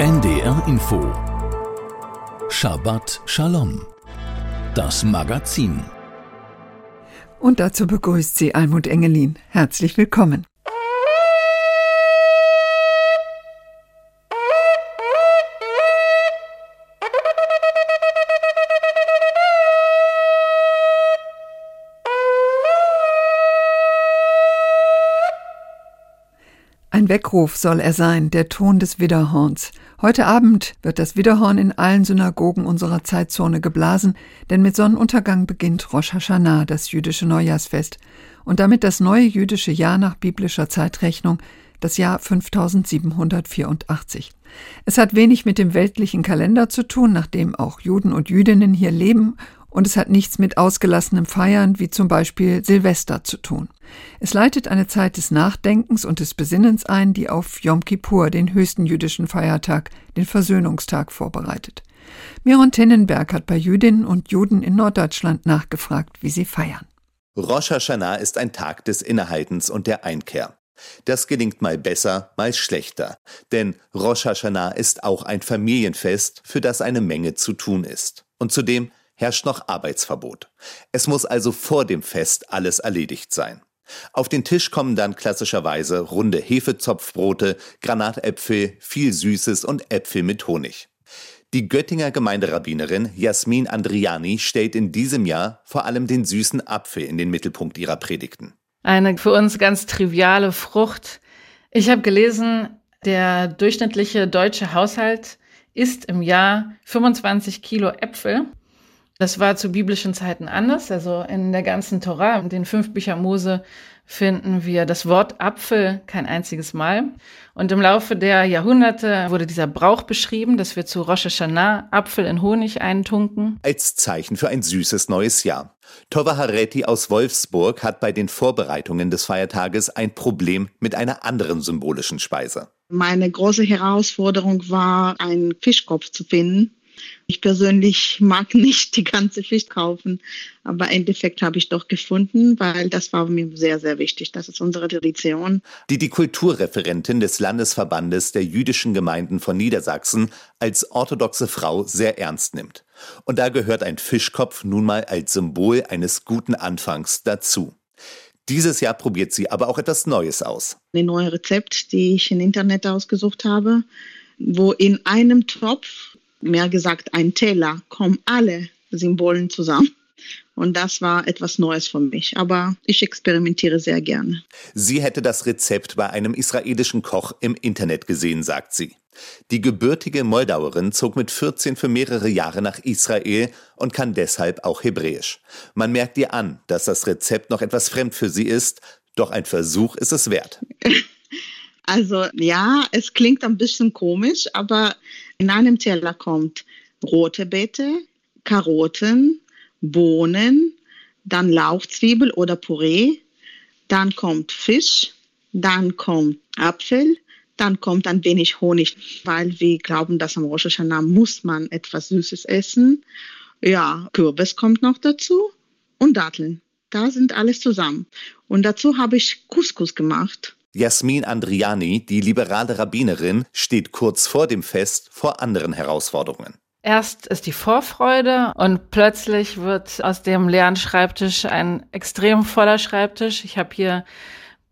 NDR Info Shabbat Shalom Das Magazin Und dazu begrüßt sie Almut Engelin. Herzlich willkommen. Ein Weckruf soll er sein, der Ton des Widderhorns. Heute Abend wird das Widderhorn in allen Synagogen unserer Zeitzone geblasen, denn mit Sonnenuntergang beginnt Rosh Hashanah, das jüdische Neujahrsfest, und damit das neue jüdische Jahr nach biblischer Zeitrechnung, das Jahr 5784. Es hat wenig mit dem weltlichen Kalender zu tun, nachdem auch Juden und Jüdinnen hier leben und es hat nichts mit ausgelassenem Feiern wie zum Beispiel Silvester zu tun. Es leitet eine Zeit des Nachdenkens und des Besinnens ein, die auf Yom Kippur, den höchsten jüdischen Feiertag, den Versöhnungstag, vorbereitet. Miron Tennenberg hat bei Jüdinnen und Juden in Norddeutschland nachgefragt, wie sie feiern. Rosh Hashanah ist ein Tag des Innehaltens und der Einkehr. Das gelingt mal besser, mal schlechter, denn Rosh Hashanah ist auch ein Familienfest, für das eine Menge zu tun ist. Und zudem herrscht noch Arbeitsverbot. Es muss also vor dem Fest alles erledigt sein. Auf den Tisch kommen dann klassischerweise runde Hefezopfbrote, Granatäpfel, viel Süßes und Äpfel mit Honig. Die Göttinger Gemeinderabbinerin Jasmin Andriani stellt in diesem Jahr vor allem den süßen Apfel in den Mittelpunkt ihrer Predigten. Eine für uns ganz triviale Frucht. Ich habe gelesen, der durchschnittliche deutsche Haushalt isst im Jahr 25 Kilo Äpfel das war zu biblischen Zeiten anders. Also in der ganzen Torah, in den fünf Büchern Mose, finden wir das Wort Apfel kein einziges Mal. Und im Laufe der Jahrhunderte wurde dieser Brauch beschrieben, dass wir zu Rosh Hashanah Apfel in Honig eintunken. Als Zeichen für ein süßes neues Jahr. Tova Hareti aus Wolfsburg hat bei den Vorbereitungen des Feiertages ein Problem mit einer anderen symbolischen Speise. Meine große Herausforderung war, einen Fischkopf zu finden ich persönlich mag nicht die ganze Fisch kaufen, aber im Endeffekt habe ich doch gefunden, weil das war mir sehr, sehr wichtig. Das ist unsere Tradition. Die die Kulturreferentin des Landesverbandes der jüdischen Gemeinden von Niedersachsen als orthodoxe Frau sehr ernst nimmt. Und da gehört ein Fischkopf nun mal als Symbol eines guten Anfangs dazu. Dieses Jahr probiert sie aber auch etwas Neues aus. Ein neues Rezept, die ich im Internet ausgesucht habe, wo in einem Topf mehr gesagt ein Teller, kommen alle Symbolen zusammen. Und das war etwas Neues für mich. Aber ich experimentiere sehr gerne. Sie hätte das Rezept bei einem israelischen Koch im Internet gesehen, sagt sie. Die gebürtige Moldauerin zog mit 14 für mehrere Jahre nach Israel und kann deshalb auch Hebräisch. Man merkt ihr an, dass das Rezept noch etwas fremd für sie ist, doch ein Versuch ist es wert. Also ja, es klingt ein bisschen komisch, aber in einem Teller kommt rote Beete, Karotten, Bohnen, dann Lauchzwiebel oder Püree, dann kommt Fisch, dann kommt Apfel, dann kommt ein wenig Honig, weil wir glauben, dass am Rosh Hashanah muss man etwas Süßes essen. Ja, Kürbis kommt noch dazu und Datteln. Da sind alles zusammen. Und dazu habe ich Couscous gemacht. Jasmin Andriani, die liberale Rabbinerin, steht kurz vor dem Fest vor anderen Herausforderungen. Erst ist die Vorfreude und plötzlich wird aus dem leeren Schreibtisch ein extrem voller Schreibtisch. Ich habe hier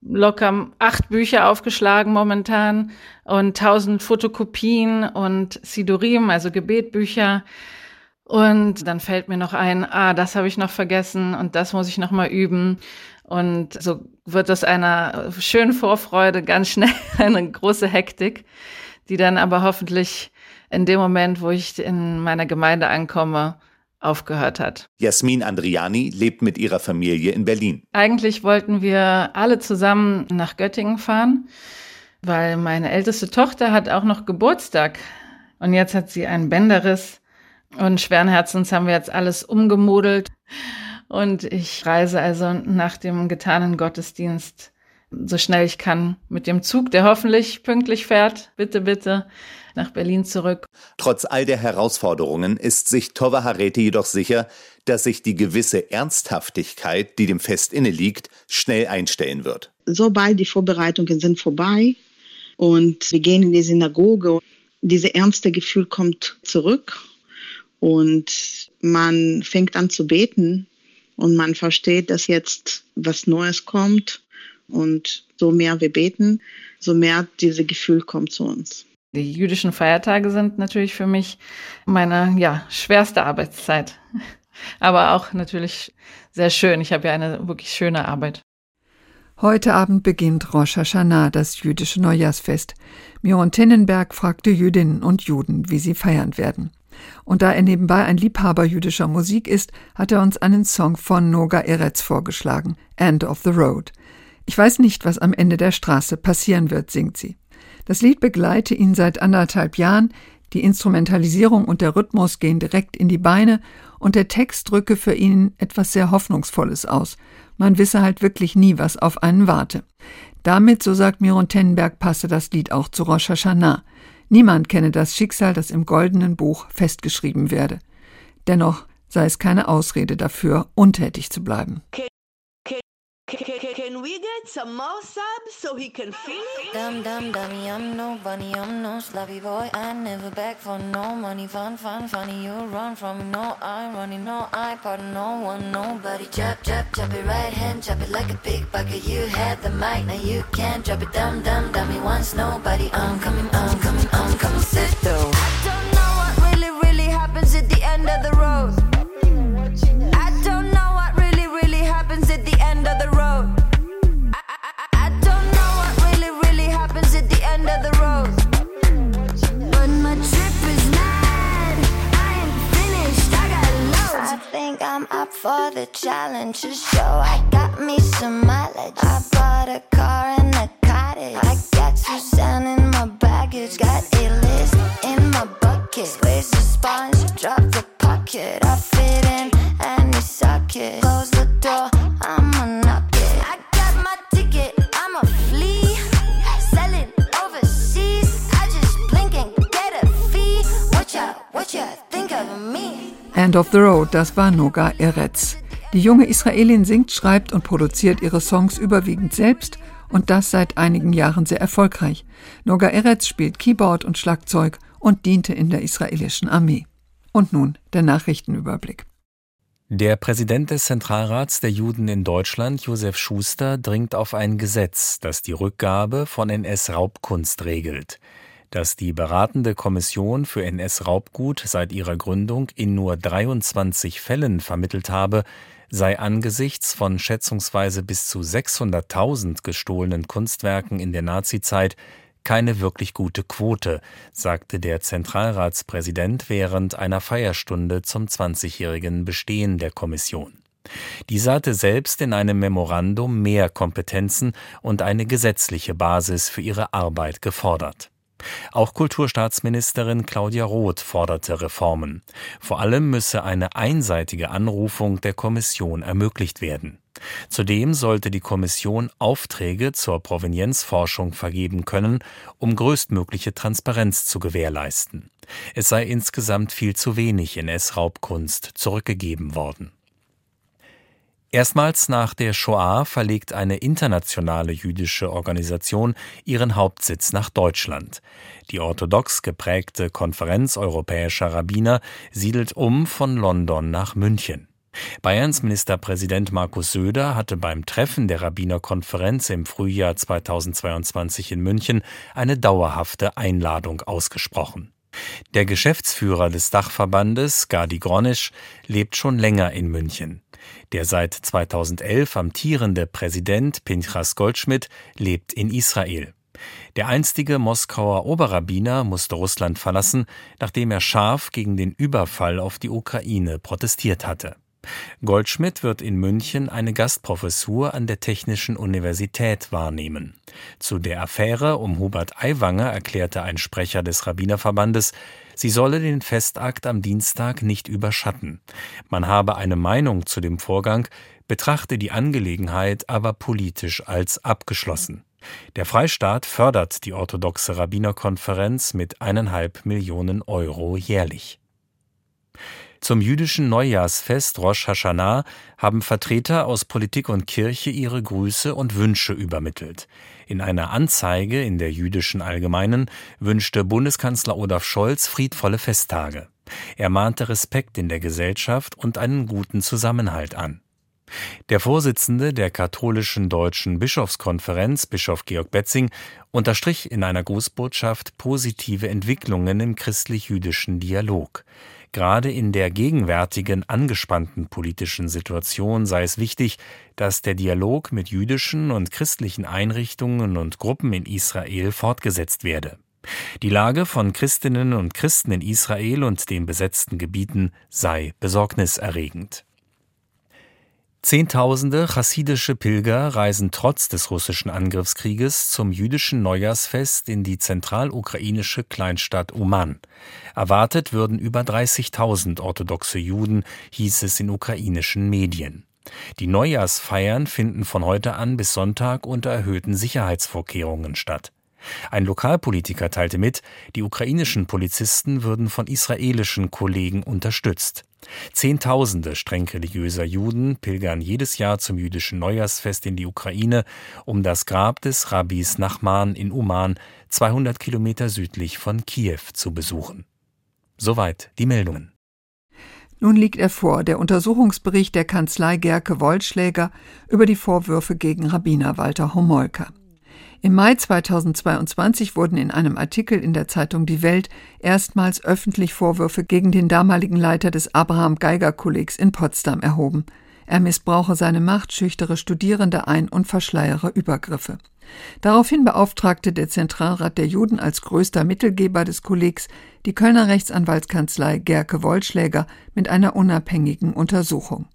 locker acht Bücher aufgeschlagen momentan und tausend Fotokopien und Sidurim, also Gebetbücher. Und dann fällt mir noch ein, ah, das habe ich noch vergessen und das muss ich noch mal üben. Und so wird aus einer schönen Vorfreude ganz schnell eine große Hektik, die dann aber hoffentlich in dem Moment, wo ich in meiner Gemeinde ankomme, aufgehört hat. Jasmin Andriani lebt mit ihrer Familie in Berlin. Eigentlich wollten wir alle zusammen nach Göttingen fahren, weil meine älteste Tochter hat auch noch Geburtstag. Und jetzt hat sie einen Bänderriss. Und schweren Herzens haben wir jetzt alles umgemodelt. Und ich reise also nach dem getanen Gottesdienst so schnell ich kann mit dem Zug, der hoffentlich pünktlich fährt, bitte, bitte, nach Berlin zurück. Trotz all der Herausforderungen ist sich Tova Hareti jedoch sicher, dass sich die gewisse Ernsthaftigkeit, die dem Fest inne liegt, schnell einstellen wird. Sobald die Vorbereitungen sind vorbei und wir gehen in die Synagoge, Diese ernste Gefühl kommt zurück und man fängt an zu beten und man versteht, dass jetzt was Neues kommt und so mehr wir beten, so mehr dieses Gefühl kommt zu uns. Die jüdischen Feiertage sind natürlich für mich meine ja, schwerste Arbeitszeit. Aber auch natürlich sehr schön. Ich habe ja eine wirklich schöne Arbeit. Heute Abend beginnt Rosh Hashanah, das jüdische Neujahrsfest. Miron Tinnenberg fragte Jüdinnen und Juden, wie sie feiern werden. Und da er nebenbei ein Liebhaber jüdischer Musik ist, hat er uns einen Song von Noga Eretz vorgeschlagen, End of the Road. Ich weiß nicht, was am Ende der Straße passieren wird, singt sie. Das Lied begleite ihn seit anderthalb Jahren, die Instrumentalisierung und der Rhythmus gehen direkt in die Beine und der Text drücke für ihn etwas sehr Hoffnungsvolles aus. Man wisse halt wirklich nie, was auf einen warte. Damit, so sagt Miron Tennenberg, passe das Lied auch zu Rosh Hashanah. Niemand kenne das Schicksal, das im goldenen Buch festgeschrieben werde. Dennoch sei es keine Ausrede dafür, untätig zu bleiben. Can we get some more subs so he can feel it? Dum dum dummy, I'm no bunny, I'm no sloppy boy. I never beg for no money. Fun, fun, funny, you run from me. No, I'm running, no, I pardon no one, nobody. Chop, chop, chop it right hand, chop it like a big bucket. You had the mic, now you can't drop it. Dum dum dummy, once nobody. I'm coming, I'm coming, I'm coming. Sit though. I don't know what really, really happens at the end of the road. For the challenge to show I got me some mileage. I bought a car and a cottage. I got Suzanne in my baggage. Got a list in my bucket. Squeeze the sponge, drop the pocket. End of the Road, das war Noga Eretz. Die junge Israelin singt, schreibt und produziert ihre Songs überwiegend selbst und das seit einigen Jahren sehr erfolgreich. Noga Eretz spielt Keyboard und Schlagzeug und diente in der israelischen Armee. Und nun der Nachrichtenüberblick. Der Präsident des Zentralrats der Juden in Deutschland, Josef Schuster, dringt auf ein Gesetz, das die Rückgabe von NS-Raubkunst regelt dass die beratende Kommission für NS-Raubgut seit ihrer Gründung in nur 23 Fällen vermittelt habe, sei angesichts von schätzungsweise bis zu 600.000 gestohlenen Kunstwerken in der Nazizeit keine wirklich gute Quote, sagte der Zentralratspräsident während einer Feierstunde zum 20-jährigen Bestehen der Kommission. Diese hatte selbst in einem Memorandum mehr Kompetenzen und eine gesetzliche Basis für ihre Arbeit gefordert. Auch Kulturstaatsministerin Claudia Roth forderte Reformen. Vor allem müsse eine einseitige Anrufung der Kommission ermöglicht werden. Zudem sollte die Kommission Aufträge zur Provenienzforschung vergeben können, um größtmögliche Transparenz zu gewährleisten. Es sei insgesamt viel zu wenig in S-Raubkunst zurückgegeben worden. Erstmals nach der Shoah verlegt eine internationale jüdische Organisation ihren Hauptsitz nach Deutschland. Die orthodox geprägte Konferenz europäischer Rabbiner siedelt um von London nach München. Bayerns Ministerpräsident Markus Söder hatte beim Treffen der Rabbinerkonferenz im Frühjahr 2022 in München eine dauerhafte Einladung ausgesprochen. Der Geschäftsführer des Dachverbandes, Gadi Gronisch, lebt schon länger in München. Der seit 2011 amtierende Präsident Pinchas Goldschmidt lebt in Israel. Der einstige Moskauer Oberrabbiner musste Russland verlassen, nachdem er scharf gegen den Überfall auf die Ukraine protestiert hatte. Goldschmidt wird in München eine Gastprofessur an der Technischen Universität wahrnehmen. Zu der Affäre um Hubert Aiwanger erklärte ein Sprecher des Rabbinerverbandes, sie solle den Festakt am Dienstag nicht überschatten. Man habe eine Meinung zu dem Vorgang, betrachte die Angelegenheit aber politisch als abgeschlossen. Der Freistaat fördert die orthodoxe Rabbinerkonferenz mit eineinhalb Millionen Euro jährlich. Zum jüdischen Neujahrsfest Rosh Hashanah haben Vertreter aus Politik und Kirche ihre Grüße und Wünsche übermittelt. In einer Anzeige in der jüdischen Allgemeinen wünschte Bundeskanzler Olaf Scholz friedvolle Festtage. Er mahnte Respekt in der Gesellschaft und einen guten Zusammenhalt an. Der Vorsitzende der katholischen deutschen Bischofskonferenz, Bischof Georg Betzing, unterstrich in einer Grußbotschaft positive Entwicklungen im christlich-jüdischen Dialog. Gerade in der gegenwärtigen angespannten politischen Situation sei es wichtig, dass der Dialog mit jüdischen und christlichen Einrichtungen und Gruppen in Israel fortgesetzt werde. Die Lage von Christinnen und Christen in Israel und den besetzten Gebieten sei besorgniserregend. Zehntausende chassidische Pilger reisen trotz des russischen Angriffskrieges zum jüdischen Neujahrsfest in die zentralukrainische Kleinstadt Uman. Erwartet würden über 30.000 orthodoxe Juden, hieß es in ukrainischen Medien. Die Neujahrsfeiern finden von heute an bis Sonntag unter erhöhten Sicherheitsvorkehrungen statt. Ein Lokalpolitiker teilte mit, die ukrainischen Polizisten würden von israelischen Kollegen unterstützt. Zehntausende streng religiöser Juden pilgern jedes Jahr zum jüdischen Neujahrsfest in die Ukraine, um das Grab des Rabbis Nachman in Uman, 200 Kilometer südlich von Kiew, zu besuchen. Soweit die Meldungen. Nun liegt er vor, der Untersuchungsbericht der Kanzlei Gerke Wollschläger über die Vorwürfe gegen Rabbiner Walter Homolka. Im Mai 2022 wurden in einem Artikel in der Zeitung Die Welt erstmals öffentlich Vorwürfe gegen den damaligen Leiter des Abraham Geiger Kollegs in Potsdam erhoben. Er missbrauche seine Macht, schüchtere Studierende ein und verschleiere Übergriffe. Daraufhin beauftragte der Zentralrat der Juden als größter Mittelgeber des Kollegs die Kölner Rechtsanwaltskanzlei Gerke Wollschläger mit einer unabhängigen Untersuchung.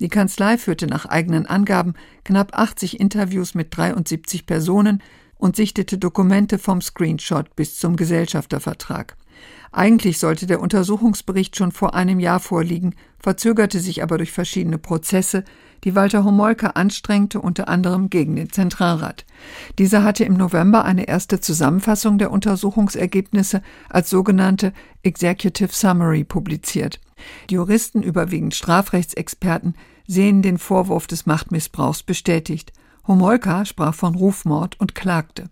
Die Kanzlei führte nach eigenen Angaben knapp 80 Interviews mit 73 Personen und sichtete Dokumente vom Screenshot bis zum Gesellschaftervertrag. Eigentlich sollte der Untersuchungsbericht schon vor einem Jahr vorliegen, verzögerte sich aber durch verschiedene Prozesse, die Walter Homolka anstrengte, unter anderem gegen den Zentralrat. Dieser hatte im November eine erste Zusammenfassung der Untersuchungsergebnisse als sogenannte Executive Summary publiziert. Die Juristen, überwiegend Strafrechtsexperten, sehen den Vorwurf des Machtmissbrauchs bestätigt. Homolka sprach von Rufmord und klagte.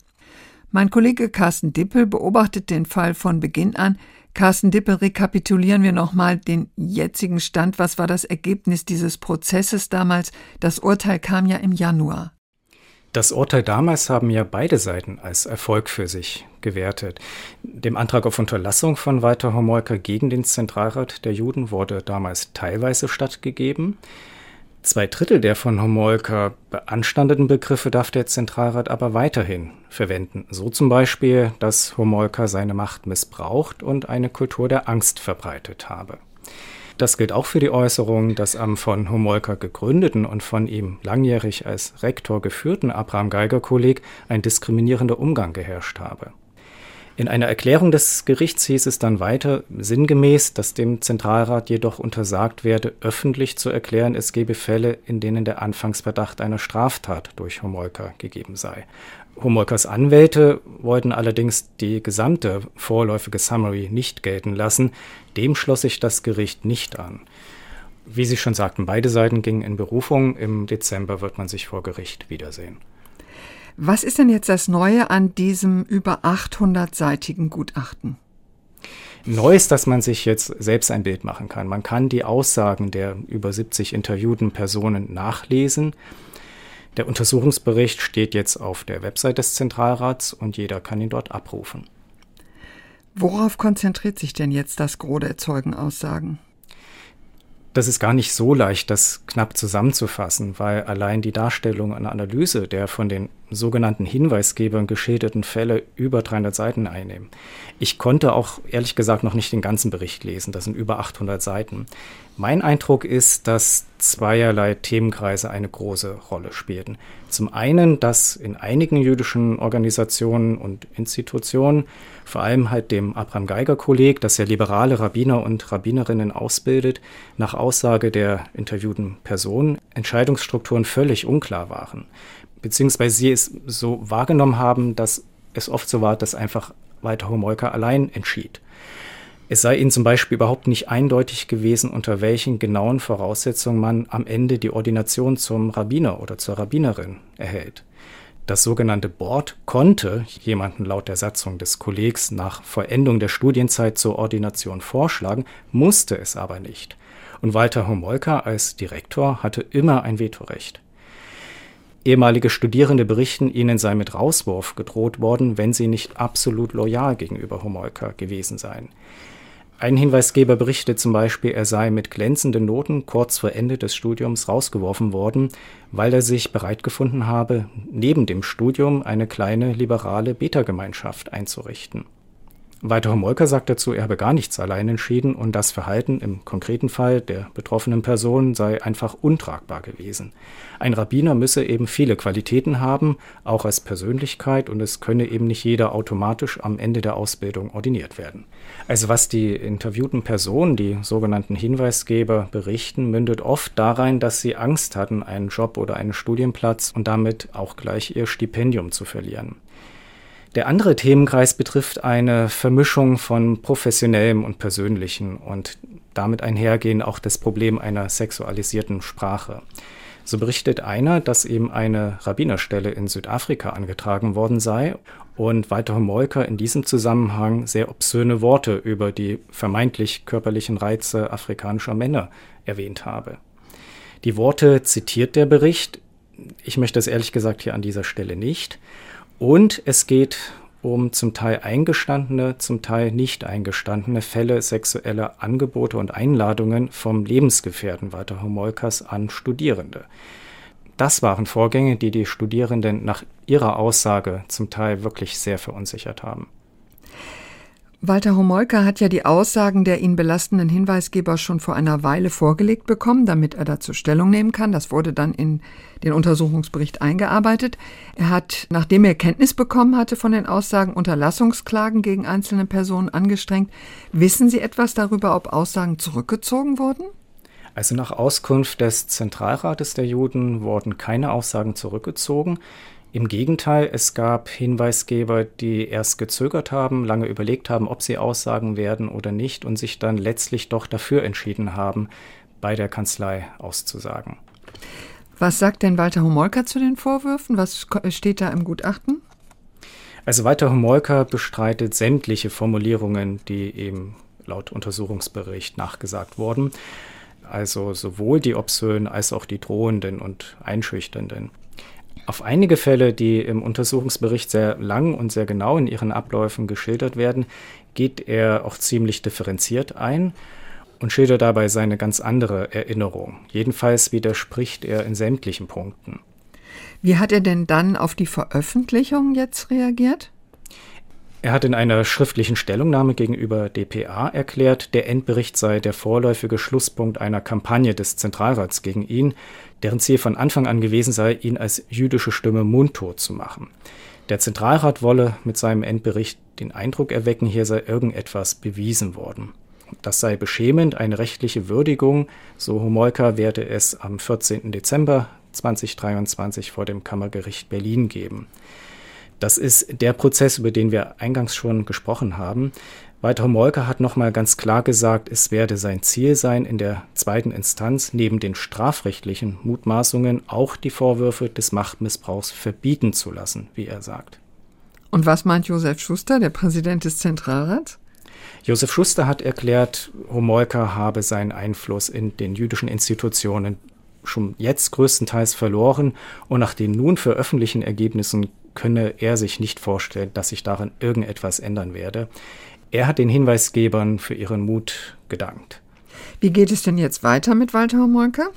Mein Kollege Carsten Dippel beobachtet den Fall von Beginn an. Carsten Dippel, rekapitulieren wir nochmal den jetzigen Stand. Was war das Ergebnis dieses Prozesses damals? Das Urteil kam ja im Januar. Das Urteil damals haben ja beide Seiten als Erfolg für sich gewertet. Dem Antrag auf Unterlassung von Walter Homolka gegen den Zentralrat der Juden wurde damals teilweise stattgegeben. Zwei Drittel der von Homolka beanstandeten Begriffe darf der Zentralrat aber weiterhin verwenden. So zum Beispiel, dass Homolka seine Macht missbraucht und eine Kultur der Angst verbreitet habe. Das gilt auch für die Äußerung, dass am von Homolka gegründeten und von ihm langjährig als Rektor geführten Abraham Geiger Kolleg ein diskriminierender Umgang geherrscht habe. In einer Erklärung des Gerichts hieß es dann weiter sinngemäß, dass dem Zentralrat jedoch untersagt werde, öffentlich zu erklären, es gebe Fälle, in denen der Anfangsverdacht einer Straftat durch Homolka gegeben sei. Homolkas Anwälte wollten allerdings die gesamte vorläufige Summary nicht gelten lassen. Dem schloss sich das Gericht nicht an. Wie Sie schon sagten, beide Seiten gingen in Berufung. Im Dezember wird man sich vor Gericht wiedersehen. Was ist denn jetzt das Neue an diesem über 800-seitigen Gutachten? Neu ist, dass man sich jetzt selbst ein Bild machen kann. Man kann die Aussagen der über 70 interviewten Personen nachlesen. Der Untersuchungsbericht steht jetzt auf der Website des Zentralrats und jeder kann ihn dort abrufen. Worauf konzentriert sich denn jetzt das Gros der Zeugenaussagen? Das ist gar nicht so leicht, das knapp zusammenzufassen, weil allein die Darstellung und Analyse der von den sogenannten Hinweisgebern geschilderten Fälle über 300 Seiten einnehmen. Ich konnte auch ehrlich gesagt noch nicht den ganzen Bericht lesen, das sind über 800 Seiten. Mein Eindruck ist, dass zweierlei Themenkreise eine große Rolle spielten. Zum einen, dass in einigen jüdischen Organisationen und Institutionen, vor allem halt dem Abraham Geiger Kolleg, das ja liberale Rabbiner und Rabbinerinnen ausbildet, nach Aussage der interviewten Personen Entscheidungsstrukturen völlig unklar waren. Beziehungsweise sie es so wahrgenommen haben, dass es oft so war, dass einfach Walter Homolka allein entschied. Es sei ihnen zum Beispiel überhaupt nicht eindeutig gewesen, unter welchen genauen Voraussetzungen man am Ende die Ordination zum Rabbiner oder zur Rabbinerin erhält. Das sogenannte Board konnte jemanden laut der Satzung des Kollegs nach Vollendung der Studienzeit zur Ordination vorschlagen, musste es aber nicht. Und Walter Homolka als Direktor hatte immer ein Vetorecht. Ehemalige Studierende berichten, ihnen sei mit Rauswurf gedroht worden, wenn sie nicht absolut loyal gegenüber Homolka gewesen seien. Ein Hinweisgeber berichtet zum Beispiel, er sei mit glänzenden Noten kurz vor Ende des Studiums rausgeworfen worden, weil er sich bereit gefunden habe, neben dem Studium eine kleine liberale Beta-Gemeinschaft einzurichten. Walter Homolka sagt dazu, er habe gar nichts allein entschieden und das Verhalten im konkreten Fall der betroffenen Person sei einfach untragbar gewesen. Ein Rabbiner müsse eben viele Qualitäten haben, auch als Persönlichkeit, und es könne eben nicht jeder automatisch am Ende der Ausbildung ordiniert werden. Also was die interviewten Personen, die sogenannten Hinweisgeber, berichten, mündet oft darein, dass sie Angst hatten, einen Job oder einen Studienplatz und damit auch gleich ihr Stipendium zu verlieren. Der andere Themenkreis betrifft eine Vermischung von professionellem und persönlichem und damit einhergehen auch das Problem einer sexualisierten Sprache. So berichtet einer, dass ihm eine Rabbinerstelle in Südafrika angetragen worden sei und Walter Homolka in diesem Zusammenhang sehr obszöne Worte über die vermeintlich körperlichen Reize afrikanischer Männer erwähnt habe. Die Worte zitiert der Bericht. Ich möchte es ehrlich gesagt hier an dieser Stelle nicht. Und es geht um zum Teil eingestandene, zum Teil nicht eingestandene Fälle sexueller Angebote und Einladungen vom Lebensgefährten Walter Homolkas an Studierende. Das waren Vorgänge, die die Studierenden nach ihrer Aussage zum Teil wirklich sehr verunsichert haben. Walter Homolka hat ja die Aussagen der ihn belastenden Hinweisgeber schon vor einer Weile vorgelegt bekommen, damit er dazu Stellung nehmen kann. Das wurde dann in den Untersuchungsbericht eingearbeitet. Er hat, nachdem er Kenntnis bekommen hatte von den Aussagen, Unterlassungsklagen gegen einzelne Personen angestrengt. Wissen Sie etwas darüber, ob Aussagen zurückgezogen wurden? Also nach Auskunft des Zentralrates der Juden wurden keine Aussagen zurückgezogen. Im Gegenteil, es gab Hinweisgeber, die erst gezögert haben, lange überlegt haben, ob sie aussagen werden oder nicht und sich dann letztlich doch dafür entschieden haben, bei der Kanzlei auszusagen. Was sagt denn Walter Homolka zu den Vorwürfen? Was steht da im Gutachten? Also Walter Homolka bestreitet sämtliche Formulierungen, die eben laut Untersuchungsbericht nachgesagt wurden. Also sowohl die obszönen als auch die drohenden und einschüchternden. Auf einige Fälle, die im Untersuchungsbericht sehr lang und sehr genau in ihren Abläufen geschildert werden, geht er auch ziemlich differenziert ein und schildert dabei seine ganz andere Erinnerung. Jedenfalls widerspricht er in sämtlichen Punkten. Wie hat er denn dann auf die Veröffentlichung jetzt reagiert? Er hat in einer schriftlichen Stellungnahme gegenüber dpa erklärt, der Endbericht sei der vorläufige Schlusspunkt einer Kampagne des Zentralrats gegen ihn, deren Ziel von Anfang an gewesen sei, ihn als jüdische Stimme mundtot zu machen. Der Zentralrat wolle mit seinem Endbericht den Eindruck erwecken, hier sei irgendetwas bewiesen worden. Das sei beschämend, eine rechtliche Würdigung, so Homolka werde es am 14. Dezember 2023 vor dem Kammergericht Berlin geben. Das ist der Prozess, über den wir eingangs schon gesprochen haben. Walter Molke hat nochmal ganz klar gesagt, es werde sein Ziel sein, in der zweiten Instanz neben den strafrechtlichen Mutmaßungen auch die Vorwürfe des Machtmissbrauchs verbieten zu lassen, wie er sagt. Und was meint Josef Schuster, der Präsident des Zentralrats? Josef Schuster hat erklärt, Homolka habe seinen Einfluss in den jüdischen Institutionen schon jetzt größtenteils verloren und nach den nun veröffentlichten Ergebnissen könne er sich nicht vorstellen, dass sich daran irgendetwas ändern werde. Er hat den Hinweisgebern für ihren Mut gedankt. Wie geht es denn jetzt weiter mit Walter Homolka?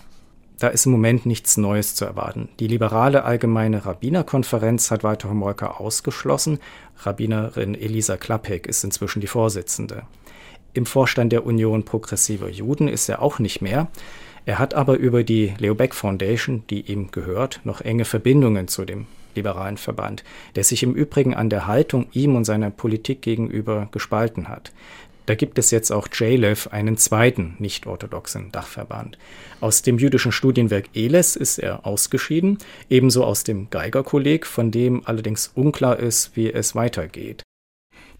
Da ist im Moment nichts Neues zu erwarten. Die liberale Allgemeine Rabbinerkonferenz hat Walter Homolka ausgeschlossen. Rabbinerin Elisa Klappek ist inzwischen die Vorsitzende. Im Vorstand der Union Progressiver Juden ist er auch nicht mehr. Er hat aber über die Leo Beck Foundation, die ihm gehört, noch enge Verbindungen zu dem liberalen Verband, der sich im Übrigen an der Haltung ihm und seiner Politik gegenüber gespalten hat. Da gibt es jetzt auch JLEF, einen zweiten nicht-orthodoxen Dachverband. Aus dem jüdischen Studienwerk ELES ist er ausgeschieden, ebenso aus dem Geigerkolleg, von dem allerdings unklar ist, wie es weitergeht.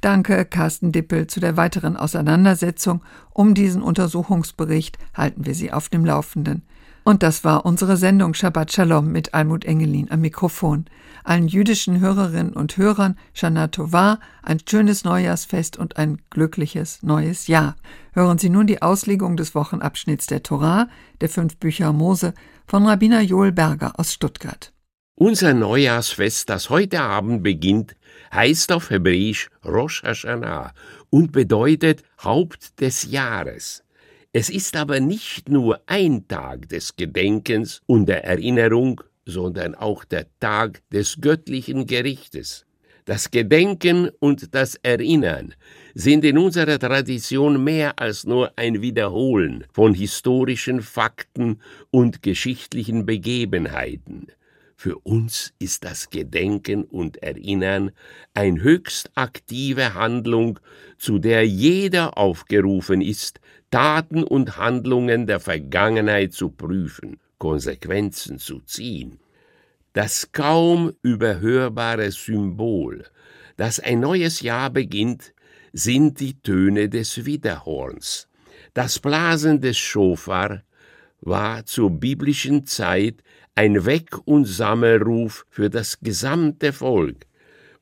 Danke, Carsten Dippel, zu der weiteren Auseinandersetzung um diesen Untersuchungsbericht halten wir Sie auf dem Laufenden. Und das war unsere Sendung Shabbat Shalom mit Almut Engelin am Mikrofon. Allen jüdischen Hörerinnen und Hörern Shana Tova, ein schönes Neujahrsfest und ein glückliches neues Jahr. Hören Sie nun die Auslegung des Wochenabschnitts der Torah, der fünf Bücher Mose, von Rabbiner Joel Berger aus Stuttgart. Unser Neujahrsfest, das heute Abend beginnt, heißt auf Hebräisch Rosh Hashanah und bedeutet Haupt des Jahres. Es ist aber nicht nur ein Tag des Gedenkens und der Erinnerung, sondern auch der Tag des göttlichen Gerichtes. Das Gedenken und das Erinnern sind in unserer Tradition mehr als nur ein Wiederholen von historischen Fakten und geschichtlichen Begebenheiten. Für uns ist das Gedenken und Erinnern eine höchst aktive Handlung, zu der jeder aufgerufen ist, Taten und Handlungen der Vergangenheit zu prüfen, Konsequenzen zu ziehen. Das kaum überhörbare Symbol, das ein neues Jahr beginnt, sind die Töne des Widerhorns. Das Blasen des Schofar war zur biblischen Zeit ein Weck- und Sammelruf für das gesamte Volk,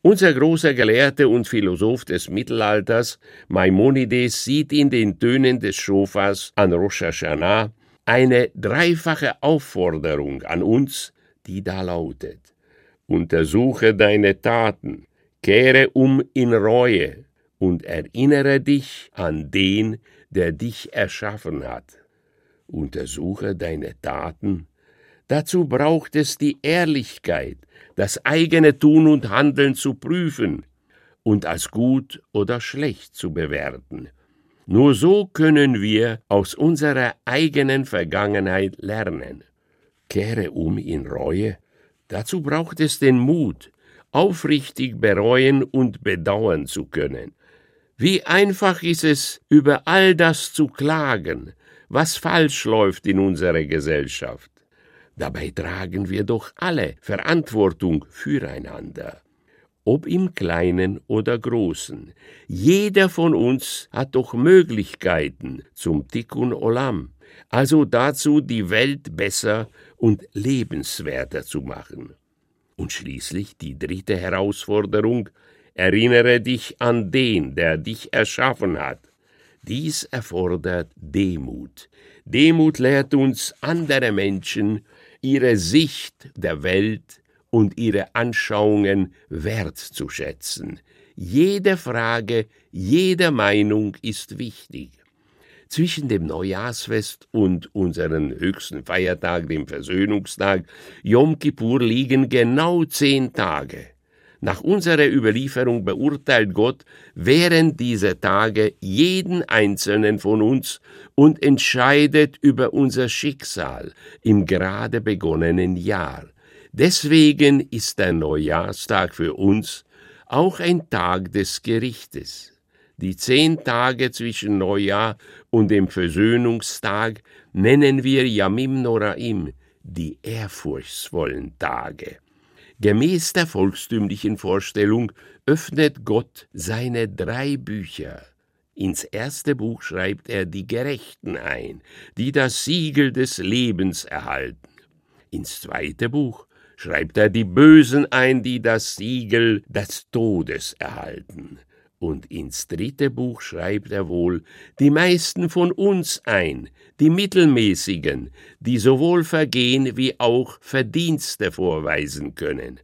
unser großer Gelehrte und Philosoph des Mittelalters, Maimonides, sieht in den Tönen des Schofas an Rosh Hashanah eine dreifache Aufforderung an uns, die da lautet: Untersuche deine Taten, kehre um in Reue und erinnere dich an den, der dich erschaffen hat. Untersuche deine Taten, Dazu braucht es die Ehrlichkeit, das eigene Tun und Handeln zu prüfen und als gut oder schlecht zu bewerten. Nur so können wir aus unserer eigenen Vergangenheit lernen. Kehre um in Reue. Dazu braucht es den Mut, aufrichtig bereuen und bedauern zu können. Wie einfach ist es, über all das zu klagen, was falsch läuft in unserer Gesellschaft. Dabei tragen wir doch alle Verantwortung füreinander. Ob im Kleinen oder Großen. Jeder von uns hat doch Möglichkeiten zum Tikkun Olam, also dazu, die Welt besser und lebenswerter zu machen. Und schließlich die dritte Herausforderung, erinnere dich an den, der dich erschaffen hat. Dies erfordert Demut. Demut lehrt uns, andere Menschen ihre Sicht der Welt und ihre Anschauungen wertzuschätzen. Jede Frage, jede Meinung ist wichtig. Zwischen dem Neujahrsfest und unseren höchsten Feiertag, dem Versöhnungstag, Yom Kippur, liegen genau zehn Tage. Nach unserer Überlieferung beurteilt Gott während dieser Tage jeden einzelnen von uns und entscheidet über unser Schicksal im gerade begonnenen Jahr. Deswegen ist der Neujahrstag für uns auch ein Tag des Gerichtes. Die zehn Tage zwischen Neujahr und dem Versöhnungstag nennen wir Yamim Noraim, die ehrfurchtsvollen Tage. Gemäß der volkstümlichen Vorstellung öffnet Gott seine drei Bücher. Ins erste Buch schreibt er die Gerechten ein, die das Siegel des Lebens erhalten. Ins zweite Buch schreibt er die Bösen ein, die das Siegel des Todes erhalten. Und ins dritte Buch schreibt er wohl die meisten von uns ein, die mittelmäßigen, die sowohl Vergehen wie auch Verdienste vorweisen können.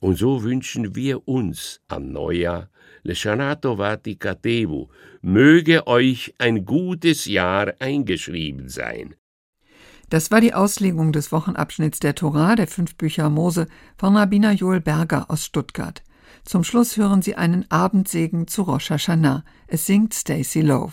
Und so wünschen wir uns am Neujahr, Leshanato Vati Katevu, möge euch ein gutes Jahr eingeschrieben sein. Das war die Auslegung des Wochenabschnitts der Torah der fünf Bücher Mose von Rabbiner Joel Berger aus Stuttgart. Zum Schluss hören Sie einen Abendsegen zu Rosh Hashanah. Es singt Stacy Love.